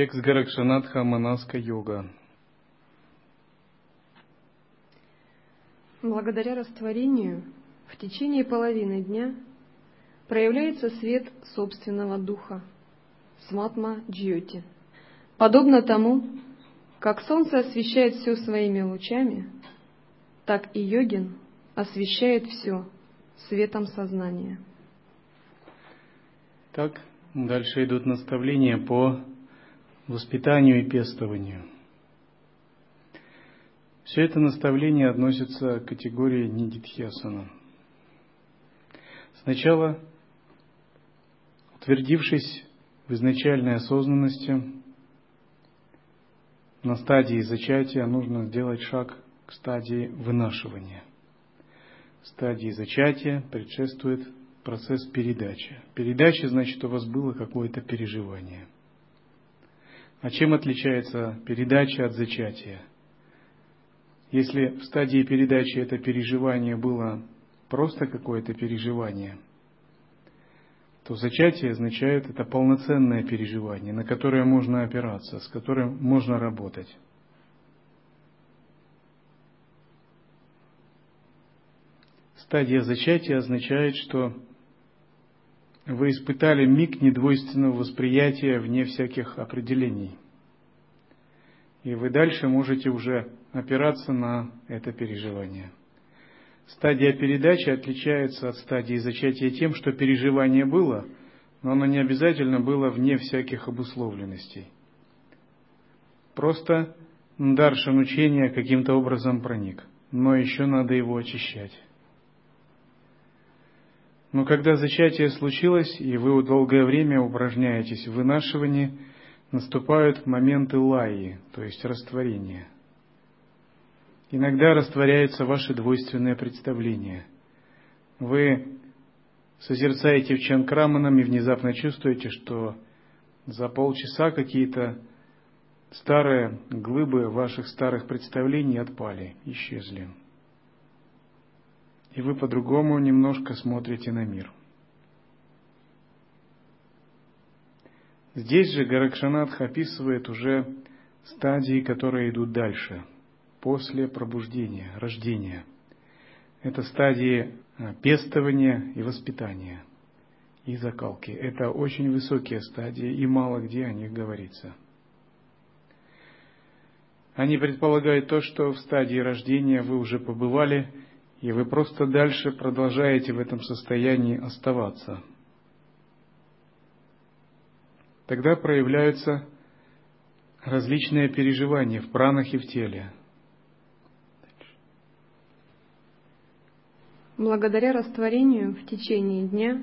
Текст Гаракшанатха Манаска йога. Благодаря растворению в течение половины дня проявляется свет собственного духа, сматма джьоти. Подобно тому, как солнце освещает все своими лучами, так и йогин освещает все светом сознания. Так, дальше идут наставления по воспитанию и пестованию. Все это наставление относится к категории нидитхьясана. Сначала, утвердившись в изначальной осознанности, на стадии зачатия нужно сделать шаг к стадии вынашивания. Стадии зачатия предшествует процесс передачи. Передача значит, у вас было какое-то переживание – а чем отличается передача от зачатия? Если в стадии передачи это переживание было просто какое-то переживание, то зачатие означает это полноценное переживание, на которое можно опираться, с которым можно работать. Стадия зачатия означает, что вы испытали миг недвойственного восприятия вне всяких определений. И вы дальше можете уже опираться на это переживание. Стадия передачи отличается от стадии зачатия тем, что переживание было, но оно не обязательно было вне всяких обусловленностей. Просто даршан учения каким-то образом проник, но еще надо его очищать. Но когда зачатие случилось, и вы долгое время упражняетесь в вынашивании, наступают моменты лаи, то есть растворения. Иногда растворяются ваши двойственные представления. Вы созерцаете в чанкраманам и внезапно чувствуете, что за полчаса какие-то старые глыбы ваших старых представлений отпали, исчезли и вы по-другому немножко смотрите на мир. Здесь же Гаракшанатха описывает уже стадии, которые идут дальше, после пробуждения, рождения. Это стадии а, пестования и воспитания, и закалки. Это очень высокие стадии, и мало где о них говорится. Они предполагают то, что в стадии рождения вы уже побывали – и вы просто дальше продолжаете в этом состоянии оставаться. Тогда проявляются различные переживания в пранах и в теле. Благодаря растворению в течение дня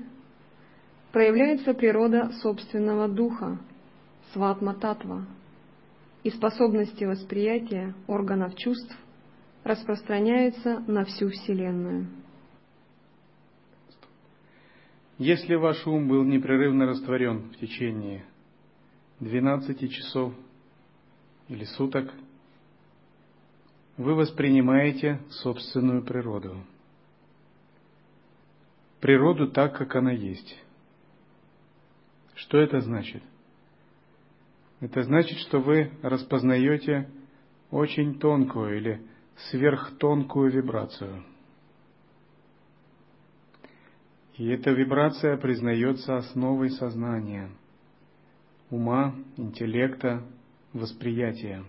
проявляется природа собственного духа, сватма-татва, и способности восприятия органов чувств распространяется на всю Вселенную. Если ваш ум был непрерывно растворен в течение 12 часов или суток, вы воспринимаете собственную природу. Природу так, как она есть. Что это значит? Это значит, что вы распознаете очень тонкую или сверхтонкую вибрацию. И эта вибрация признается основой сознания, ума, интеллекта, восприятия.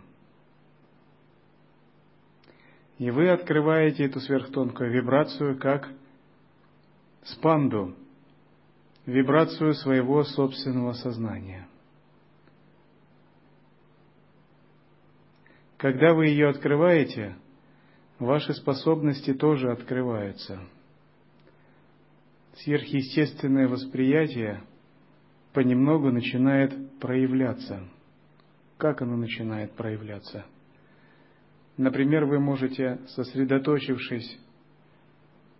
И вы открываете эту сверхтонкую вибрацию как спанду, вибрацию своего собственного сознания – Когда вы ее открываете, ваши способности тоже открываются. Сверхъестественное восприятие понемногу начинает проявляться. как оно начинает проявляться. Например, вы можете, сосредоточившись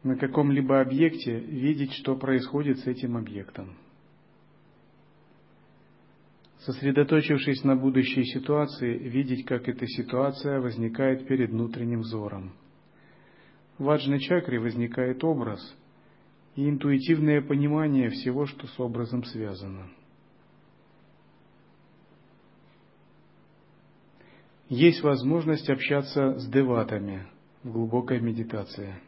на каком-либо объекте, видеть, что происходит с этим объектом. Сосредоточившись на будущей ситуации, видеть, как эта ситуация возникает перед внутренним взором. В аджной чакре возникает образ и интуитивное понимание всего, что с образом связано. Есть возможность общаться с деватами в глубокой медитации –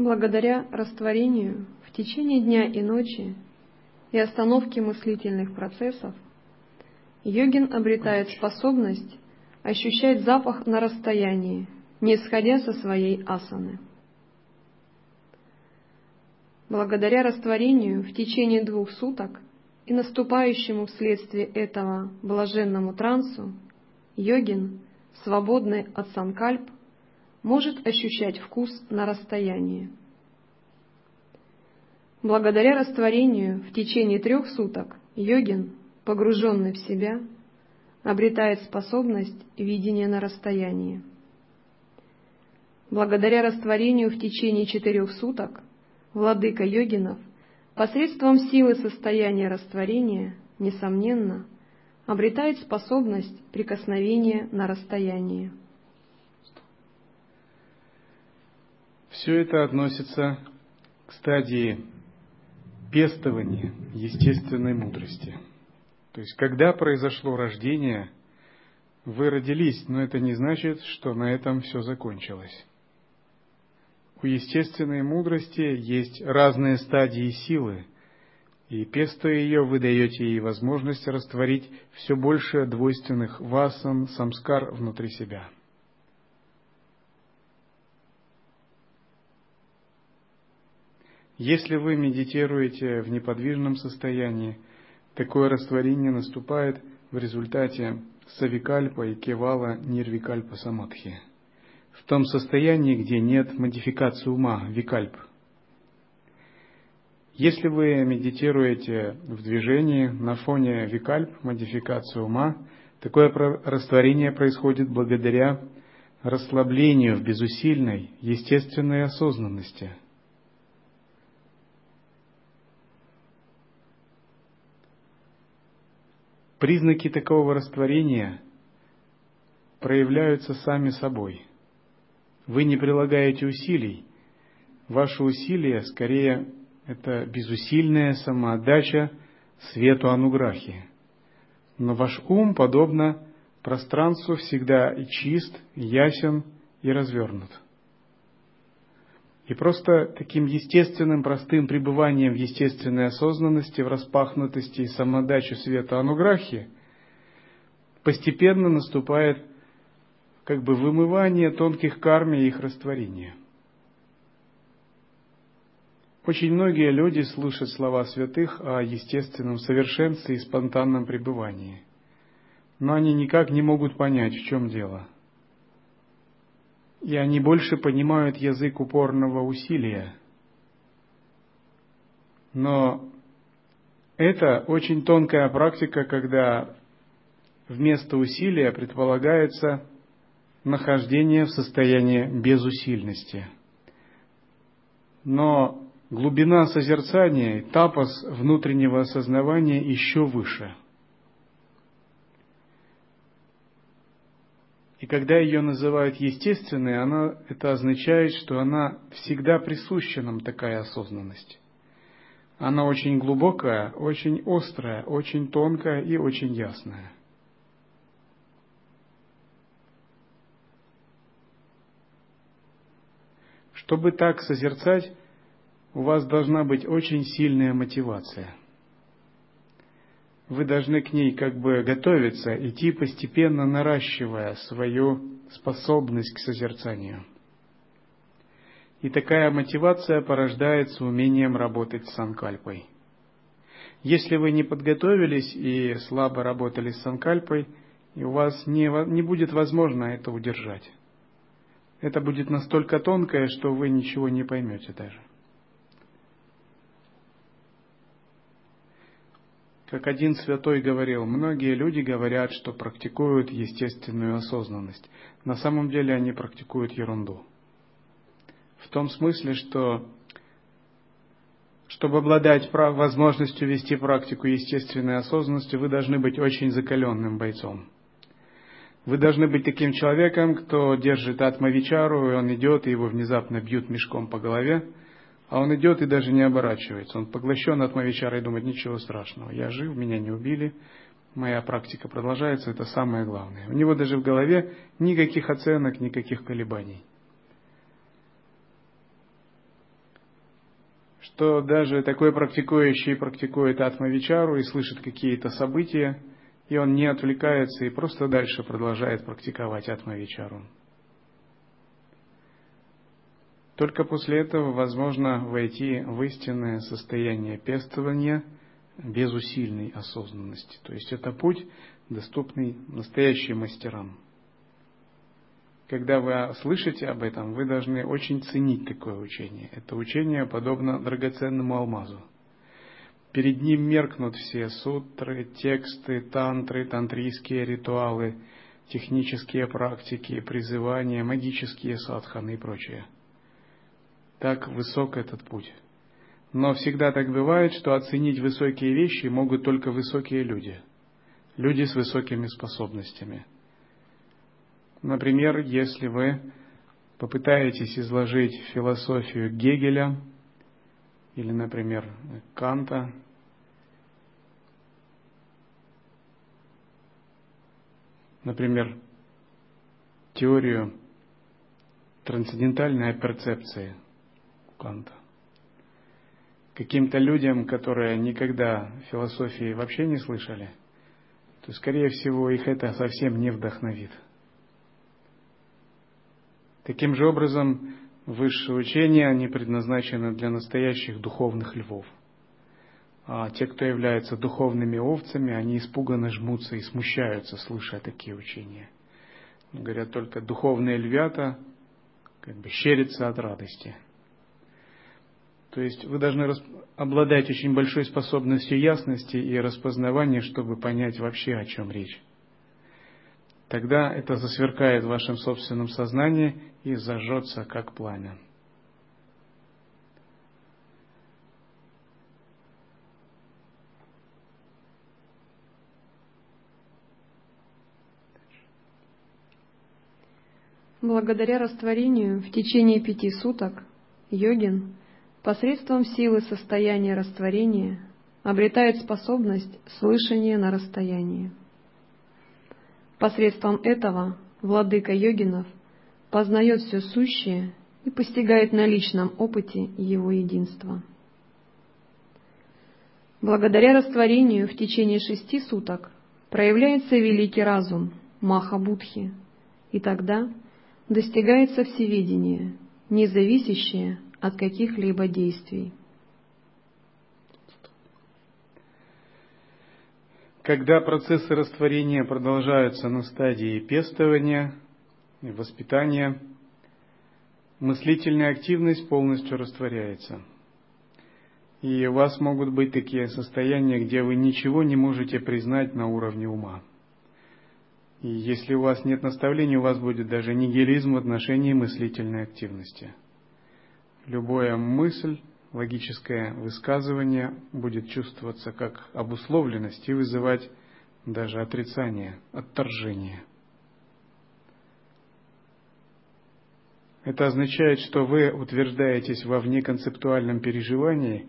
Благодаря растворению в течение дня и ночи и остановке мыслительных процессов, йогин обретает способность ощущать запах на расстоянии, не исходя со своей асаны. Благодаря растворению в течение двух суток и наступающему вследствие этого блаженному трансу, йогин, свободный от санкальп, может ощущать вкус на расстоянии. Благодаря растворению в течение трех суток йогин, погруженный в себя, обретает способность видения на расстоянии. Благодаря растворению в течение четырех суток владыка йогинов посредством силы состояния растворения, несомненно, обретает способность прикосновения на расстоянии. Все это относится к стадии пестования естественной мудрости. То есть, когда произошло рождение, вы родились, но это не значит, что на этом все закончилось. У естественной мудрости есть разные стадии силы, и пестуя ее, вы даете ей возможность растворить все больше двойственных васан, самскар внутри себя – Если вы медитируете в неподвижном состоянии, такое растворение наступает в результате савикальпа и кевала нирвикальпа самадхи. В том состоянии, где нет модификации ума, викальп. Если вы медитируете в движении на фоне викальп, модификации ума, такое растворение происходит благодаря расслаблению в безусильной, естественной осознанности – Признаки такого растворения проявляются сами собой. Вы не прилагаете усилий. Ваше усилие скорее это безусильная самоотдача свету ануграхи. Но ваш ум, подобно пространству, всегда и чист, и ясен и развернут. И просто таким естественным, простым пребыванием в естественной осознанности, в распахнутости и самодаче света ануграхи постепенно наступает как бы вымывание тонких карм и их растворение. Очень многие люди слышат слова святых о естественном совершенстве и спонтанном пребывании, но они никак не могут понять, в чем дело – и они больше понимают язык упорного усилия. Но это очень тонкая практика, когда вместо усилия предполагается нахождение в состоянии безусильности. Но глубина созерцания, тапос внутреннего осознавания еще выше – И когда ее называют естественной, она, это означает, что она всегда присуща нам такая осознанность. Она очень глубокая, очень острая, очень тонкая и очень ясная. Чтобы так созерцать, у вас должна быть очень сильная мотивация – вы должны к ней как бы готовиться, идти постепенно наращивая свою способность к созерцанию. И такая мотивация порождается умением работать с санкальпой. Если вы не подготовились и слабо работали с санкальпой, и у вас не, не будет возможно это удержать. Это будет настолько тонкое, что вы ничего не поймете даже. Как один святой говорил, многие люди говорят, что практикуют естественную осознанность. На самом деле они практикуют ерунду. В том смысле, что чтобы обладать возможностью вести практику естественной осознанности, вы должны быть очень закаленным бойцом. Вы должны быть таким человеком, кто держит атмавичару, и он идет, и его внезапно бьют мешком по голове, а он идет и даже не оборачивается. Он поглощен атмавичарой и думает, ничего страшного, я жив, меня не убили, моя практика продолжается, это самое главное. У него даже в голове никаких оценок, никаких колебаний. что даже такой практикующий практикует атмавичару и слышит какие-то события, и он не отвлекается и просто дальше продолжает практиковать атмавичару. Только после этого возможно войти в истинное состояние пестования без усильной осознанности. То есть это путь, доступный настоящим мастерам когда вы слышите об этом, вы должны очень ценить такое учение. Это учение подобно драгоценному алмазу. Перед ним меркнут все сутры, тексты, тантры, тантрийские ритуалы, технические практики, призывания, магические садханы и прочее. Так высок этот путь. Но всегда так бывает, что оценить высокие вещи могут только высокие люди. Люди с высокими способностями – Например, если вы попытаетесь изложить философию Гегеля или, например, Канта, например, теорию трансцендентальной перцепции Канта. Каким-то людям, которые никогда философии вообще не слышали, то, скорее всего, их это совсем не вдохновит – Таким же образом, высшие учения, они предназначены для настоящих духовных львов. А те, кто являются духовными овцами, они испуганно жмутся и смущаются, слыша такие учения. Говорят, только духовные львята как бы щерятся от радости. То есть вы должны обладать очень большой способностью ясности и распознавания, чтобы понять вообще, о чем речь тогда это засверкает в вашем собственном сознании и зажжется, как пламя. Благодаря растворению в течение пяти суток йогин посредством силы состояния растворения обретает способность слышания на расстоянии. Посредством этого владыка йогинов познает все сущее и постигает на личном опыте его единство. Благодаря растворению в течение шести суток проявляется великий разум Маха Будхи, и тогда достигается всеведение, не зависящее от каких-либо действий. Когда процессы растворения продолжаются на стадии пестования и воспитания, мыслительная активность полностью растворяется. И у вас могут быть такие состояния, где вы ничего не можете признать на уровне ума. И если у вас нет наставлений, у вас будет даже нигилизм в отношении мыслительной активности. Любая мысль логическое высказывание будет чувствоваться как обусловленность и вызывать даже отрицание, отторжение. Это означает, что вы утверждаетесь во внеконцептуальном переживании,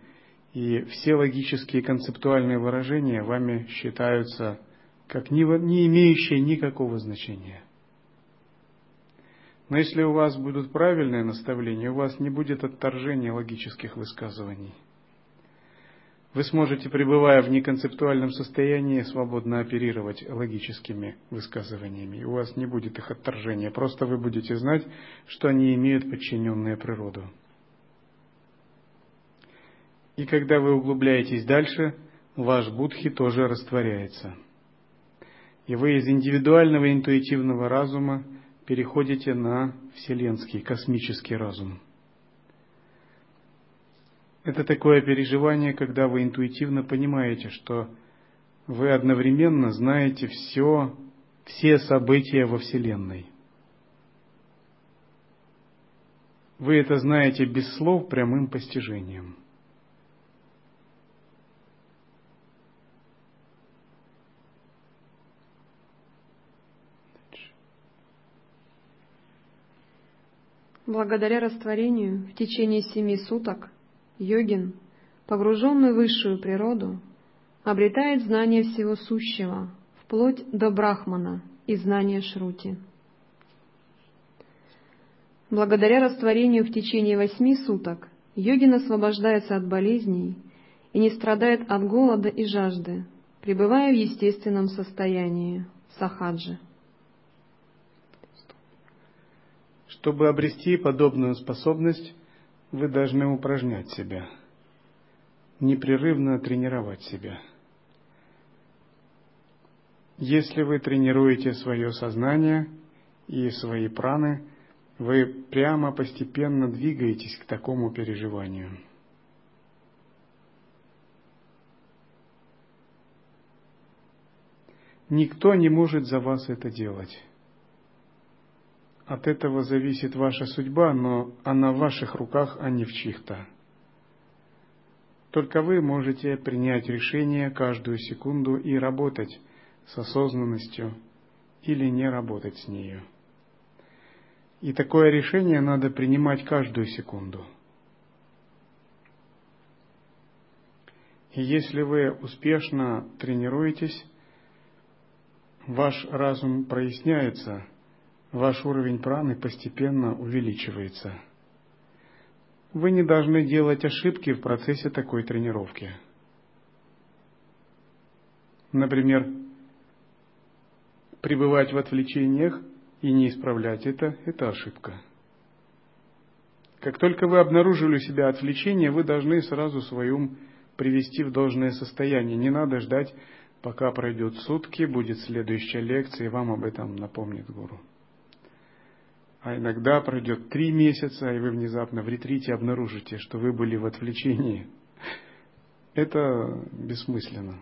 и все логические концептуальные выражения вами считаются как не, имеющие никакого значения – но если у вас будут правильные наставления, у вас не будет отторжения логических высказываний. Вы сможете, пребывая в неконцептуальном состоянии, свободно оперировать логическими высказываниями. И у вас не будет их отторжения. Просто вы будете знать, что они имеют подчиненную природу. И когда вы углубляетесь дальше, ваш будхи тоже растворяется. И вы из индивидуального интуитивного разума переходите на вселенский, космический разум. Это такое переживание, когда вы интуитивно понимаете, что вы одновременно знаете все, все события во Вселенной. Вы это знаете без слов прямым постижением. Благодаря растворению в течение семи суток йогин, погруженный в высшую природу, обретает знание всего сущего, вплоть до брахмана и знания шрути. Благодаря растворению в течение восьми суток йогин освобождается от болезней и не страдает от голода и жажды, пребывая в естественном состоянии сахаджи. Чтобы обрести подобную способность, вы должны упражнять себя, непрерывно тренировать себя. Если вы тренируете свое сознание и свои праны, вы прямо постепенно двигаетесь к такому переживанию. Никто не может за вас это делать. От этого зависит ваша судьба, но она в ваших руках, а не в чьих-то. Только вы можете принять решение каждую секунду и работать с осознанностью или не работать с нею. И такое решение надо принимать каждую секунду. И если вы успешно тренируетесь, ваш разум проясняется – ваш уровень праны постепенно увеличивается. Вы не должны делать ошибки в процессе такой тренировки. Например, пребывать в отвлечениях и не исправлять это – это ошибка. Как только вы обнаружили у себя отвлечение, вы должны сразу свой ум привести в должное состояние. Не надо ждать, пока пройдет сутки, будет следующая лекция, и вам об этом напомнит гуру а иногда пройдет три месяца, и вы внезапно в ретрите обнаружите, что вы были в отвлечении. Это бессмысленно.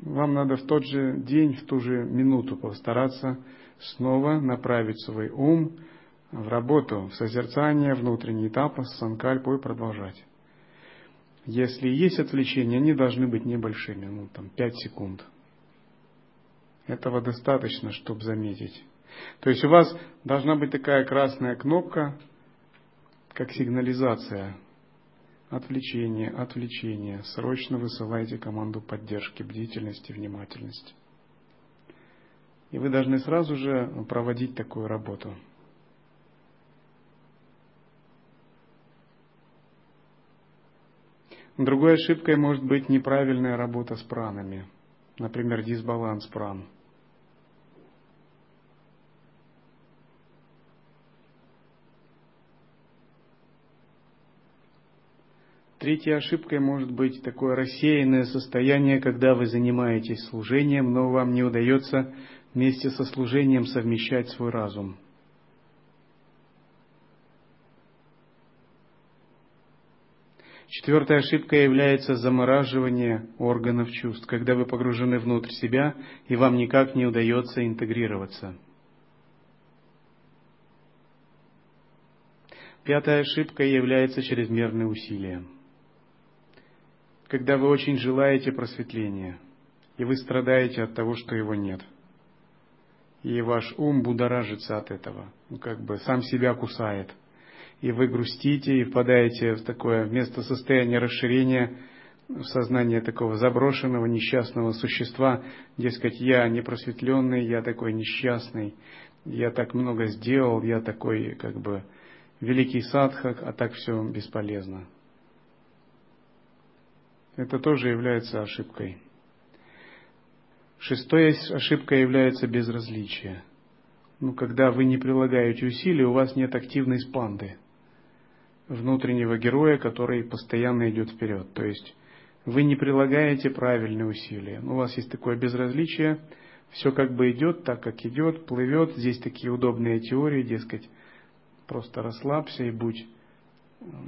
Вам надо в тот же день, в ту же минуту постараться снова направить свой ум в работу, в созерцание, внутренний тапос, санкальпу и продолжать. Если есть отвлечения, они должны быть небольшими, ну там 5 секунд. Этого достаточно, чтобы заметить. То есть у вас должна быть такая красная кнопка, как сигнализация. Отвлечение, отвлечение. Срочно высылайте команду поддержки, бдительности, внимательности. И вы должны сразу же проводить такую работу. Другой ошибкой может быть неправильная работа с пранами. Например, дисбаланс пран – Третьей ошибкой может быть такое рассеянное состояние, когда вы занимаетесь служением, но вам не удается вместе со служением совмещать свой разум. Четвертая ошибка является замораживание органов чувств, когда вы погружены внутрь себя и вам никак не удается интегрироваться. Пятая ошибка является чрезмерное усилие когда вы очень желаете просветления, и вы страдаете от того, что его нет. И ваш ум будоражится от этого, ну, как бы сам себя кусает. И вы грустите и впадаете в такое место состояния расширения в сознание такого заброшенного, несчастного существа, дескать, я непросветленный, я такой несчастный, я так много сделал, я такой, как бы, великий садхак, а так все бесполезно. Это тоже является ошибкой. Шестой ошибкой является безразличие. Ну, когда вы не прилагаете усилий, у вас нет активной спанды, внутреннего героя, который постоянно идет вперед. То есть вы не прилагаете правильные усилия. Ну, у вас есть такое безразличие, все как бы идет так, как идет, плывет. Здесь такие удобные теории, дескать, просто расслабься и будь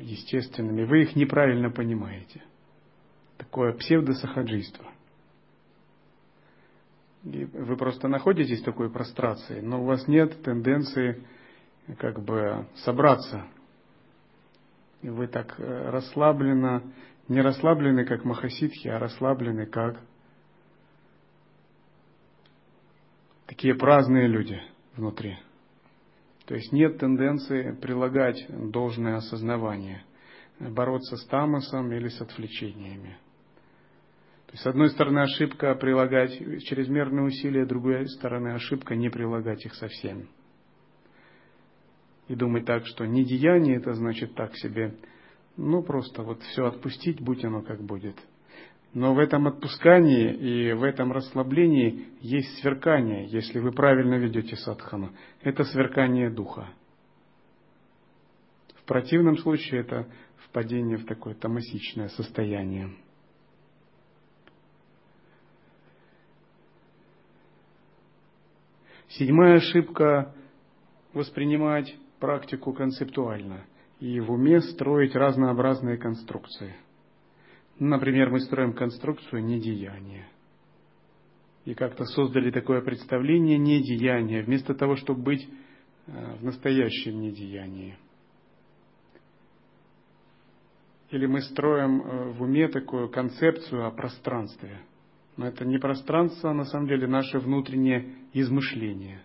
естественными. Вы их неправильно понимаете такое псевдосахаджийство. И вы просто находитесь в такой прострации, но у вас нет тенденции как бы собраться. И вы так э, расслабленно, не расслаблены, как махасидхи, а расслаблены, как такие праздные люди внутри. То есть нет тенденции прилагать должное осознавание, бороться с тамосом или с отвлечениями. То есть, с одной стороны, ошибка прилагать чрезмерные усилия, с другой стороны, ошибка не прилагать их совсем. И думать так, что недеяние это значит так себе, ну просто вот все отпустить, будь оно как будет. Но в этом отпускании и в этом расслаблении есть сверкание, если вы правильно ведете садхану. Это сверкание духа. В противном случае это впадение в такое тамасичное состояние. Седьмая ошибка – воспринимать практику концептуально и в уме строить разнообразные конструкции. Например, мы строим конструкцию недеяния. И как-то создали такое представление недеяния, вместо того, чтобы быть э, в настоящем недеянии. Или мы строим э, в уме такую концепцию о пространстве – но это не пространство, а на самом деле наше внутреннее измышление.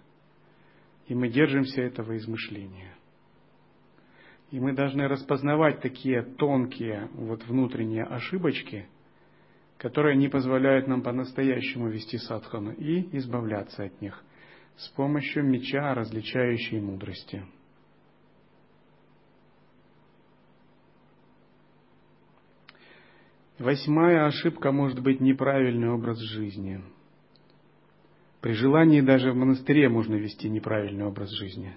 И мы держимся этого измышления. И мы должны распознавать такие тонкие вот внутренние ошибочки, которые не позволяют нам по-настоящему вести садхану и избавляться от них с помощью меча различающей мудрости. Восьмая ошибка может быть неправильный образ жизни. При желании даже в монастыре можно вести неправильный образ жизни.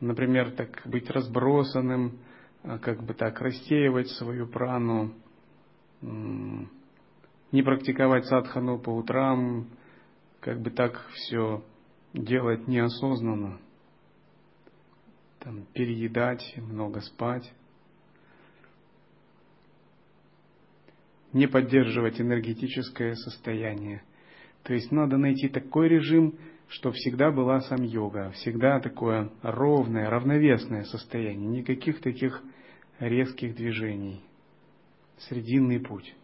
Например, так быть разбросанным, а, как бы так рассеивать свою прану, не практиковать садхану по утрам, как бы так все делать неосознанно, там, переедать, много спать. Не поддерживать энергетическое состояние. То есть надо найти такой режим, чтобы всегда была сам йога, всегда такое ровное, равновесное состояние, никаких таких резких движений. Срединный путь.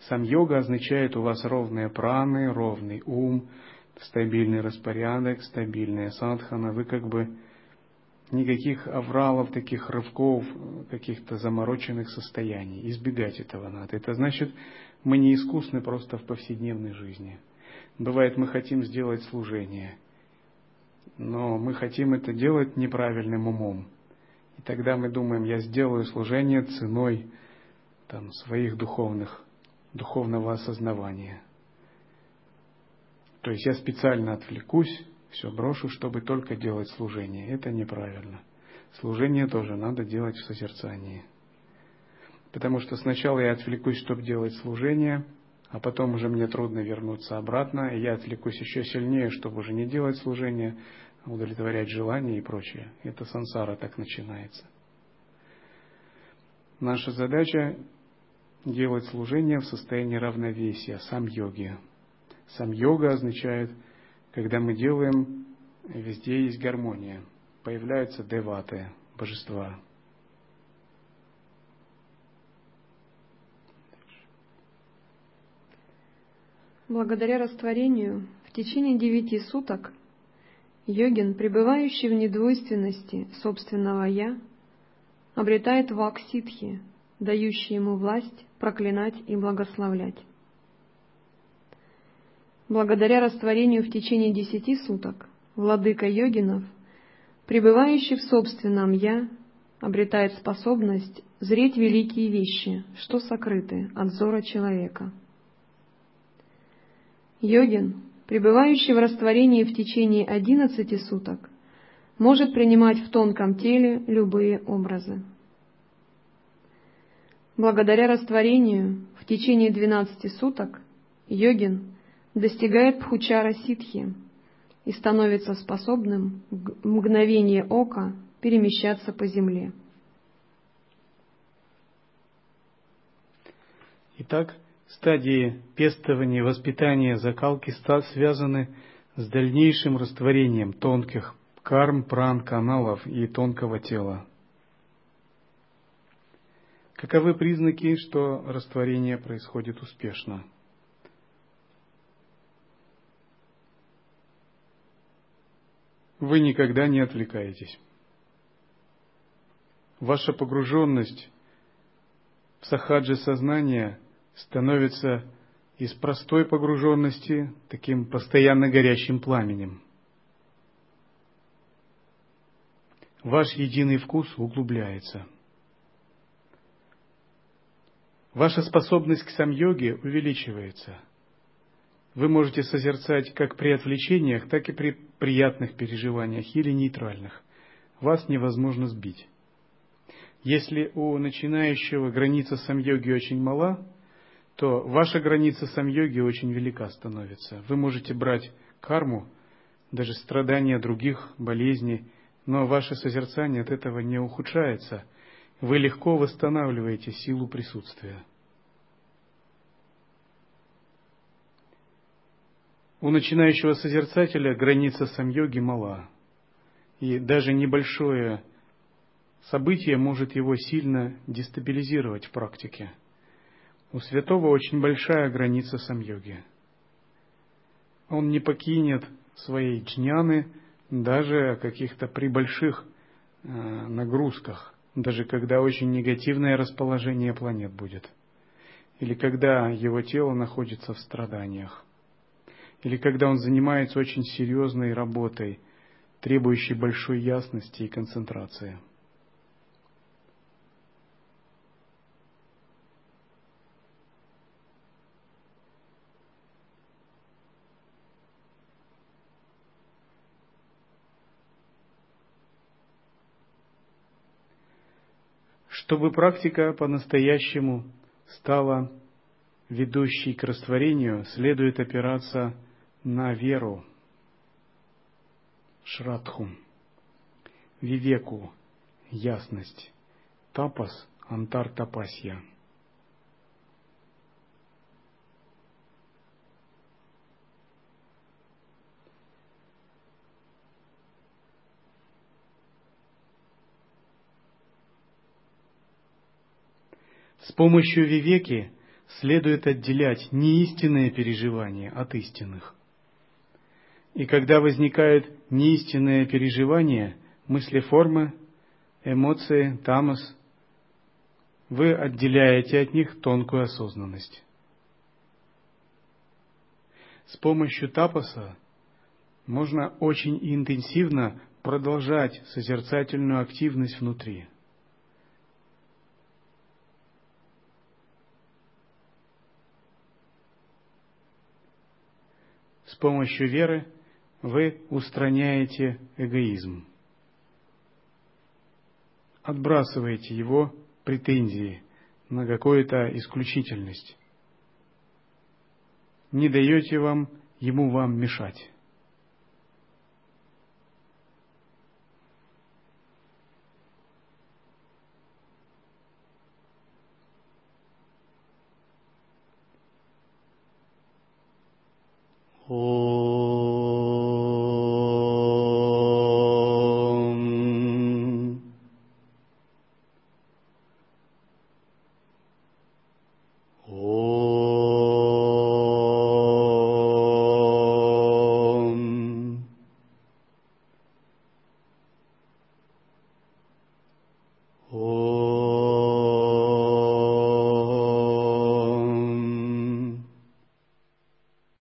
Сам йога означает у вас ровные праны, ровный ум, стабильный распорядок, стабильная садхана. Вы как бы никаких авралов, таких рывков, каких-то замороченных состояний. Избегать этого надо. Это значит, мы не искусны просто в повседневной жизни. Бывает, мы хотим сделать служение, но мы хотим это делать неправильным умом. И тогда мы думаем, я сделаю служение ценой там, своих духовных, духовного осознавания. То есть я специально отвлекусь, все брошу, чтобы только делать служение. Это неправильно. Служение тоже надо делать в созерцании. Потому что сначала я отвлекусь, чтобы делать служение, а потом уже мне трудно вернуться обратно, и я отвлекусь еще сильнее, чтобы уже не делать служение, удовлетворять желания и прочее. Это сансара так начинается. Наша задача делать служение в состоянии равновесия, сам йоги. Сам йога означает – когда мы делаем, везде есть гармония. Появляются деваты, божества. Благодаря растворению в течение девяти суток йогин, пребывающий в недвойственности собственного «я», обретает вак-ситхи, дающий ему власть проклинать и благословлять. Благодаря растворению в течение десяти суток владыка йогинов, пребывающий в собственном «я», обретает способность зреть великие вещи, что сокрыты от взора человека. Йогин, пребывающий в растворении в течение одиннадцати суток, может принимать в тонком теле любые образы. Благодаря растворению в течение двенадцати суток йогин достигает пхучара ситхи и становится способным в мгновение ока перемещаться по земле. Итак, стадии пестования, воспитания, закалки связаны с дальнейшим растворением тонких карм, пран, каналов и тонкого тела. Каковы признаки, что растворение происходит успешно? Вы никогда не отвлекаетесь. Ваша погруженность в сахаджи сознания становится из простой погруженности таким постоянно горящим пламенем. Ваш единый вкус углубляется. Ваша способность к сам-йоге увеличивается. Вы можете созерцать как при отвлечениях, так и при приятных переживаниях или нейтральных. Вас невозможно сбить. Если у начинающего граница сам-йоги очень мала, то ваша граница сам-йоги очень велика становится. Вы можете брать карму, даже страдания других, болезни, но ваше созерцание от этого не ухудшается. Вы легко восстанавливаете силу присутствия. У начинающего созерцателя граница сам-йоги мала, и даже небольшое событие может его сильно дестабилизировать в практике – у святого очень большая граница самьоги. Он не покинет своей джняны даже каких-то при больших э, нагрузках, даже когда очень негативное расположение планет будет, или когда его тело находится в страданиях, или когда он занимается очень серьезной работой, требующей большой ясности и концентрации. Чтобы практика по-настоящему стала ведущей к растворению, следует опираться на веру, шрадху, вивеку, ясность, тапас, антар тапасья – С помощью вивеки следует отделять неистинные переживания от истинных. И когда возникают неистинные переживания, мысли формы, эмоции, тамас, вы отделяете от них тонкую осознанность. С помощью тапаса можно очень интенсивно продолжать созерцательную активность внутри – С помощью веры вы устраняете эгоизм. Отбрасываете его претензии на какую-то исключительность. Не даете вам ему вам мешать. Oh.